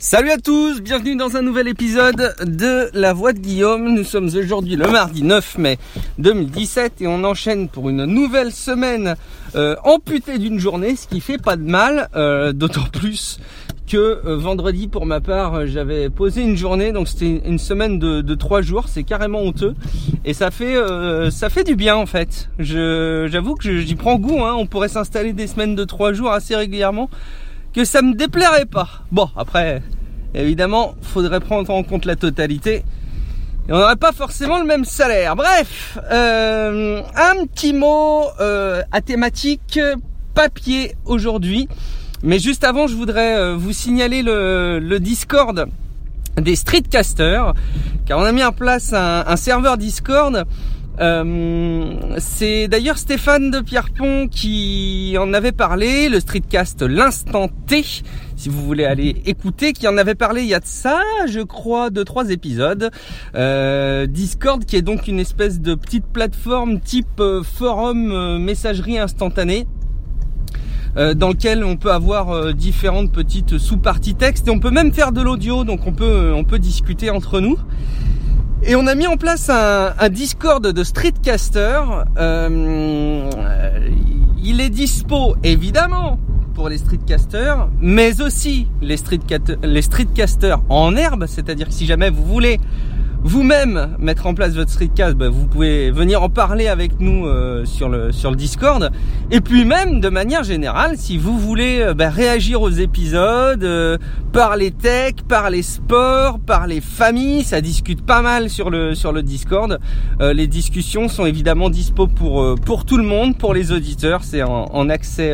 Salut à tous, bienvenue dans un nouvel épisode de La Voix de Guillaume. Nous sommes aujourd'hui le mardi 9 mai 2017 et on enchaîne pour une nouvelle semaine euh, amputée d'une journée, ce qui fait pas de mal, euh, d'autant plus que euh, vendredi pour ma part j'avais posé une journée donc c'était une semaine de, trois jours c'est carrément honteux et ça fait ça fait du bien en fait j'avoue que j'y prends goût hein. on pourrait s'installer des semaines de trois jours assez régulièrement que ça me déplairait pas. Bon, après, évidemment, faudrait prendre en compte la totalité. Et on n'aurait pas forcément le même salaire. Bref, euh, un petit mot euh, à thématique papier aujourd'hui. Mais juste avant, je voudrais euh, vous signaler le, Discord des streetcasters, car on a mis en place un serveur Discord euh, c'est d'ailleurs Stéphane de Pierrepont qui en avait parlé, le streetcast L'instant T, si vous voulez aller écouter, qui en avait parlé il y a de ça, je crois, de trois épisodes. Euh, Discord qui est donc une espèce de petite plateforme type euh, forum messagerie instantanée dans lequel on peut avoir différentes petites sous-parties texte et on peut même faire de l'audio donc on peut on peut discuter entre nous et on a mis en place un, Discord de Streetcaster. Euh, il est dispo évidemment pour les streetcasters, mais aussi les, les streetcasters en herbe, c'est-à-dire que si jamais vous voulez vous-même mettre en place votre streetcast, bah, vous pouvez venir en parler avec nous euh, sur le sur le Discord. Et puis même de manière générale, si vous voulez euh, bah, réagir aux épisodes, euh, par tech, par les sports, par les familles, ça discute pas mal sur le sur le Discord. les discussions sont évidemment dispo pour pour tout le monde, pour les auditeurs, c'est en, en accès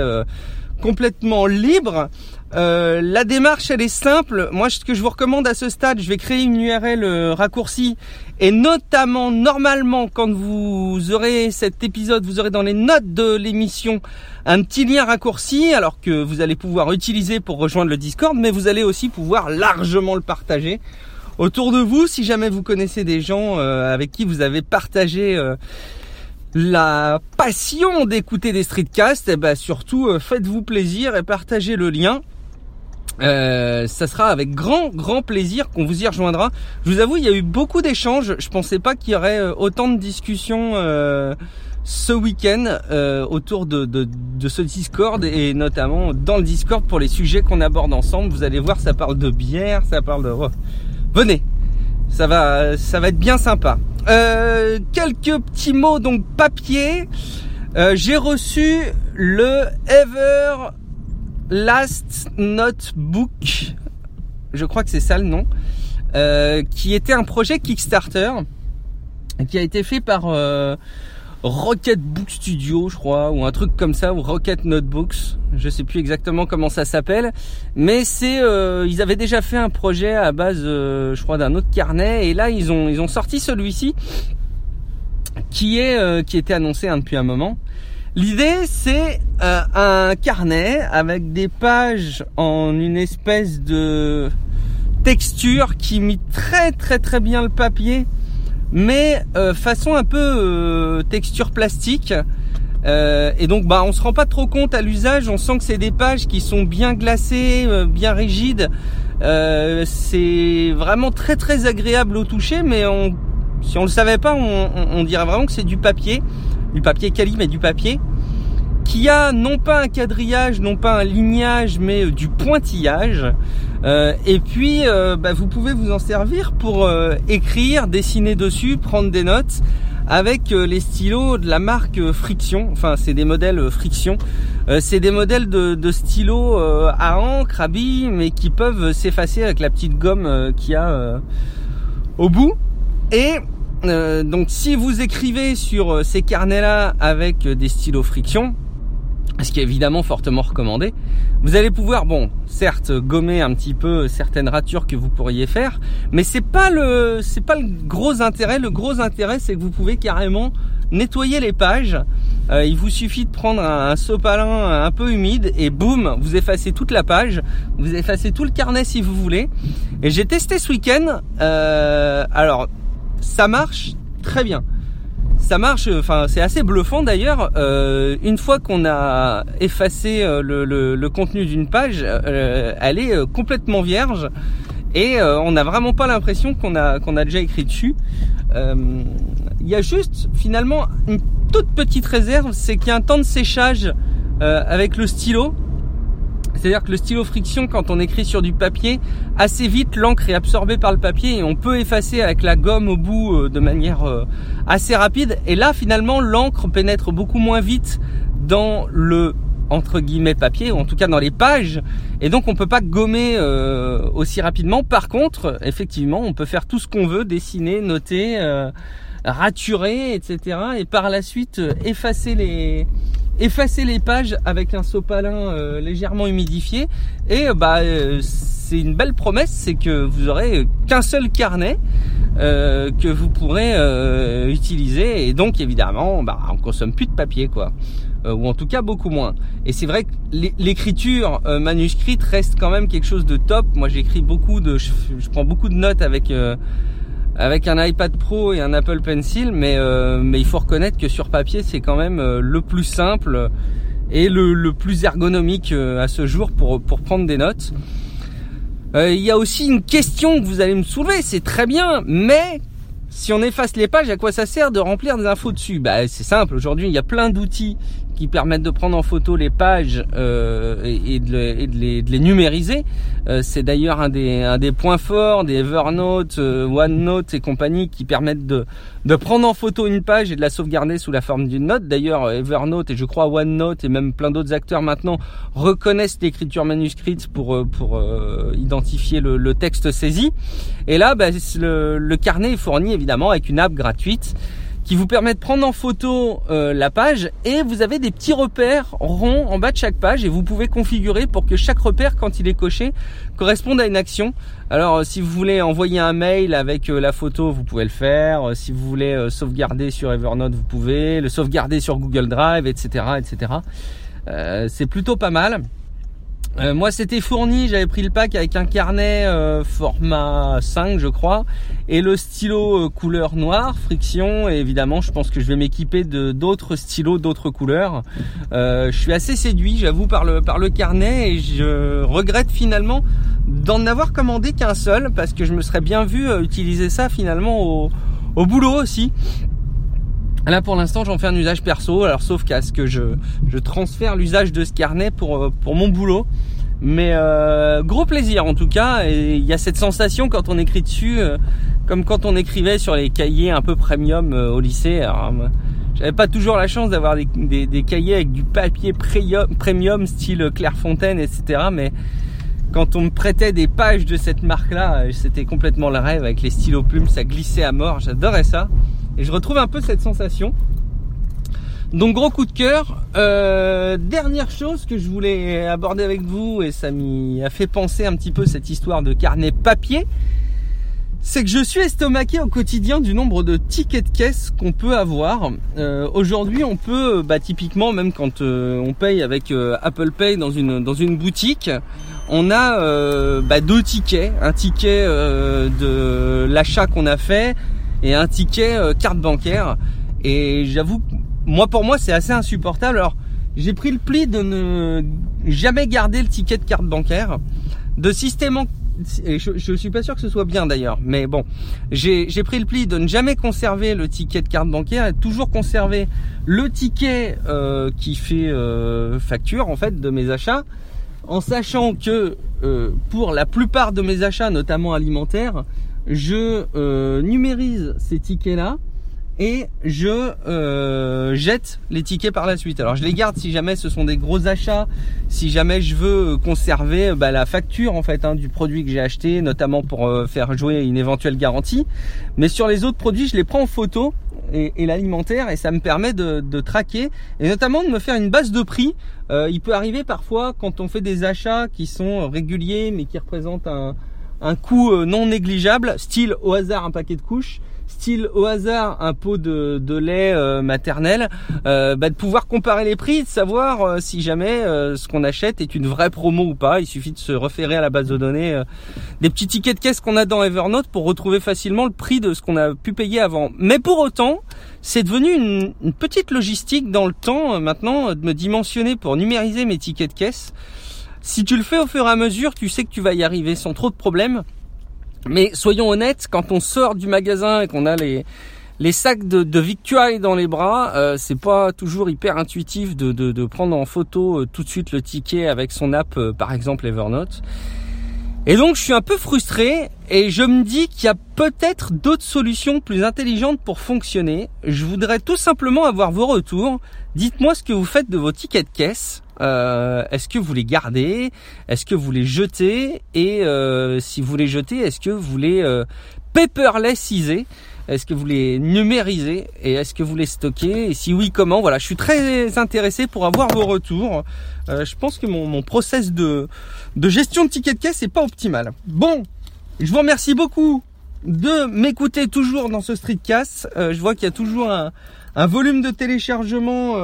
complètement libre. Euh, la démarche, elle est simple. Moi, ce que je vous recommande à ce stade, je vais créer une URL euh, raccourcie et notamment, normalement, quand vous aurez cet épisode, vous aurez dans les notes de l'émission un petit lien raccourci, alors que vous allez pouvoir utiliser pour rejoindre le Discord, mais vous allez aussi pouvoir largement le partager autour de vous si jamais vous connaissez des gens euh, avec qui vous avez partagé la passion d'écouter des streetcasts, et eh ben surtout faites-vous plaisir et partagez le lien. Euh, ça sera avec grand grand plaisir qu'on vous y rejoindra. Je vous avoue, il y a eu beaucoup d'échanges. Je pensais pas qu'il y aurait euh, autant de discussions euh, ce week-end autour de, de, de, ce Discord et notamment dans le Discord pour les sujets qu'on aborde ensemble. Vous allez voir, ça parle de bière, ça parle de. Venez, ça va, ça va être bien sympa. quelques petits mots donc papier. J'ai reçu le Ever Last Notebook, je crois que c'est ça le nom, euh, qui était un projet Kickstarter qui a été fait par euh, Rocket Book Studio, je crois, ou un truc comme ça, ou Rocket Notebooks, je sais plus exactement comment ça s'appelle, mais c'est, euh, ils avaient déjà fait un projet à base, je crois, d'un autre carnet, et là ils ont ils ont sorti celui-ci qui est qui était annoncé hein, depuis un moment L'idée, c'est euh, un carnet avec des pages en une espèce de texture qui mit très très très bien le papier, mais euh, façon un peu euh, texture plastique. et donc, bah, on se rend pas trop compte à l'usage. On sent que c'est des pages qui sont bien glacées, bien rigides. c'est vraiment très très agréable au toucher, mais si on le savait pas, on dirait vraiment que c'est du papier du papier quali mais du papier qui a non pas un quadrillage, non pas un lignage, mais euh, du pointillage. Euh, et puis, euh, bah, vous pouvez vous en servir pour écrire, dessiner dessus, prendre des notes avec les stylos de la marque Friction. Enfin, c'est des modèles Friction. c'est des modèles de, de stylos à encre, à billes, mais qui peuvent s'effacer avec la petite gomme qu'il y a au bout. Et euh, donc si vous écrivez sur euh, ces carnets-là avec euh, des stylos friction, ce qui est évidemment fortement recommandé, vous allez pouvoir, bon, certes, gommer un petit peu certaines ratures que vous pourriez faire, mais c'est pas le, c'est pas le gros intérêt. Le gros intérêt, c'est que vous pouvez carrément nettoyer les pages. il vous suffit de prendre un, sopalin un peu humide et boum, vous effacez toute la page, vous effacez tout le carnet si vous voulez. Et j'ai testé ce week-end. alors ça marche très bien. ça marche, enfin c'est assez bluffant d'ailleurs. Euh, une fois qu'on a effacé euh, le, contenu d'une page, euh, elle est complètement vierge et on n'a vraiment pas l'impression qu'on a qu'on a déjà écrit dessus. Il y a juste finalement une toute petite réserve, c'est qu'il y a un temps de séchage avec le stylo c'est-à-dire que le stylo friction, quand on écrit sur du papier, assez vite l'encre est absorbée par le papier et on peut effacer avec la gomme au bout euh, de manière euh, assez rapide. Et là, finalement, l'encre pénètre beaucoup moins vite dans le entre guillemets papier ou en tout cas dans les pages et donc on peut pas gommer euh, aussi rapidement par contre effectivement on peut faire tout ce qu'on veut dessiner noter raturer etc et par la suite effacer les effacer les pages avec un sopalin euh, légèrement humidifié. Et euh, bah euh, c'est une belle promesse c'est que vous aurez qu'un seul carnet que vous pourrez utiliser. Et donc évidemment bah on consomme plus de papier quoi. Ou en tout cas beaucoup moins. Et c'est vrai que l'écriture manuscrite reste quand même quelque chose de top. Moi j'écris beaucoup de je, je, prends beaucoup de notes avec avec un iPad Pro et un Apple Pencil, mais euh, mais il faut reconnaître que sur papier c'est quand même euh, le plus simple et le, le plus ergonomique euh, à ce jour pour pour prendre des notes. Il y a aussi une question que vous allez me soulever, c'est très bien, mais si on efface les pages, à quoi ça sert de remplir des infos dessus? Bah c'est simple. Aujourd'hui, il y a plein d'outils qui permettent de prendre en photo les pages euh, et, de les, de, les, numériser. Euh, c'est d'ailleurs un des, un des points forts des Evernote, euh, OneNote et compagnie qui permettent de, de prendre en photo une page et de la sauvegarder sous la forme d'une note. D'ailleurs, Evernote et je crois OneNote et même plein d'autres acteurs maintenant reconnaissent l'écriture manuscrite pour, pour identifier le, le, texte saisi. Et là, bah, le, le carnet est fourni évidemment avec une app gratuite qui vous permet de prendre en photo euh, la page et vous avez des petits repères ronds en bas de chaque page et vous pouvez configurer pour que chaque repère quand il est coché corresponde à une action. Alors euh, si vous voulez envoyer un mail avec euh, la photo, vous pouvez le faire. si vous voulez sauvegarder sur Evernote, vous pouvez le sauvegarder sur Google Drive, etc., etc. c'est plutôt pas mal. Euh, moi c'était fourni, j'avais pris le pack avec un carnet euh, format 5 je crois et le stylo euh, couleur noire, friction et évidemment je pense que je vais m'équiper de d'autres stylos d'autres couleurs. je suis assez séduit j'avoue par le, par le carnet et je regrette finalement d'en avoir commandé qu'un seul parce que je me serais bien vu utiliser ça finalement au, au boulot aussi. Là pour l'instant j'en fais un usage perso, alors sauf qu'à ce que je, je transfère l'usage de ce carnet pour, euh, pour mon boulot. Mais euh, gros plaisir en tout cas, et il y a cette sensation quand on écrit dessus, euh, comme quand on écrivait sur les cahiers un peu premium au lycée. j'avais pas toujours la chance d'avoir des, des, des, cahiers avec du papier premium style Clairefontaine, etc. Mais quand on me prêtait des pages de cette marque-là, c'était complètement le rêve avec les stylos plumes, ça glissait à mort, j'adorais ça. Et je retrouve un peu cette sensation. Donc gros coup de cœur. Euh, dernière chose que je voulais aborder avec vous, et ça m'y a fait penser un petit peu cette histoire de carnet papier, c'est que je suis estomaqué au quotidien du nombre de tickets de caisse qu'on peut avoir. Euh, aujourd'hui, on peut, bah, typiquement, même quand euh, on paye avec Apple Pay dans une dans une boutique, on a bah, deux tickets, un ticket de l'achat qu'on a fait et un ticket euh, carte bancaire. Et j'avoue, moi pour moi c'est assez insupportable. Alors j'ai pris le pli de ne jamais garder le ticket de carte bancaire, de systématiquement je, je suis pas sûr que ce soit bien d'ailleurs, mais bon, j'ai pris le pli de ne jamais conserver le ticket de carte bancaire et toujours conserver le ticket euh, qui fait euh, facture en fait de mes achats, en sachant que pour la plupart de mes achats, notamment alimentaires, je euh, numérise ces tickets-là et je euh, jette les tickets par la suite. Alors je les garde si jamais ce sont des gros achats, si jamais je veux conserver bah, la facture en fait hein, du produit que j'ai acheté, notamment pour euh, faire jouer une éventuelle garantie. Mais sur les autres produits, je les prends en photo et, et l'alimentaire et ça me permet de, de, traquer et notamment de me faire une base de prix. il peut arriver parfois quand on fait des achats qui sont réguliers mais qui représentent un un coût euh, non négligeable, style au hasard un paquet de couches, style au hasard un pot de, lait euh, maternel, euh, bah, de pouvoir comparer les prix, de savoir si jamais ce qu'on achète est une vraie promo ou pas. Il suffit de se référer à la base de données des petits tickets de caisse qu'on a dans Evernote pour retrouver facilement le prix de ce qu'on a pu payer avant. Mais pour autant, c'est devenu une, petite logistique dans le temps maintenant de me dimensionner pour numériser mes tickets de caisse. Si tu le fais au fur et à mesure, tu sais que tu vas y arriver sans trop de problèmes. Mais soyons honnêtes, quand on sort du magasin et qu'on a les, les sacs de, de victuailles dans les bras, euh, c'est pas toujours hyper intuitif de, de, de prendre en photo euh, tout de suite le ticket avec son app, euh, par exemple Evernote. Et donc je suis un peu frustré et je me dis qu'il y a peut-être d'autres solutions plus intelligentes pour fonctionner. Je voudrais tout simplement avoir vos retours. Dites-moi ce que vous faites de vos tickets de caisse. Euh, est-ce que vous les gardez? Est-ce que vous les jetez? Et euh, si vous les jetez, est-ce que vous les euh, Est-ce que vous les numérisez Et est-ce que vous les stockez Et si oui, comment Voilà, je suis très intéressé pour avoir vos retours. Euh, je pense que mon, mon process de, de gestion de tickets de caisse n'est pas optimal. Bon, je vous remercie beaucoup de m'écouter toujours dans ce streetcast. je vois qu'il y a toujours un, un volume de téléchargement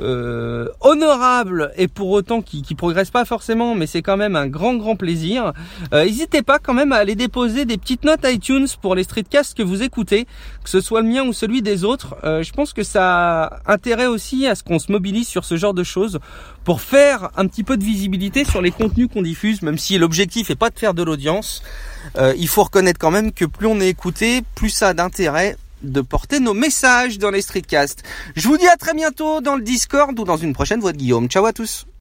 euh, honorable et pour autant qui, qui progresse pas forcément, mais c'est quand même un grand grand plaisir. Euh, n'hésitez pas quand même à aller déposer des petites notes iTunes pour les streetcasts que vous écoutez, que ce soit le mien ou celui des autres. Euh, je pense que ça a intérêt aussi à ce qu'on se mobilise sur ce genre de choses pour faire un petit peu de visibilité sur les contenus qu'on diffuse, même si l'objectif est pas de faire de l'audience. il faut reconnaître quand même que plus on est écouté, plus ça a d'intérêt de porter nos messages dans les streetcasts. Je vous dis à très bientôt dans le Discord ou dans une prochaine voix de Guillaume. Ciao à tous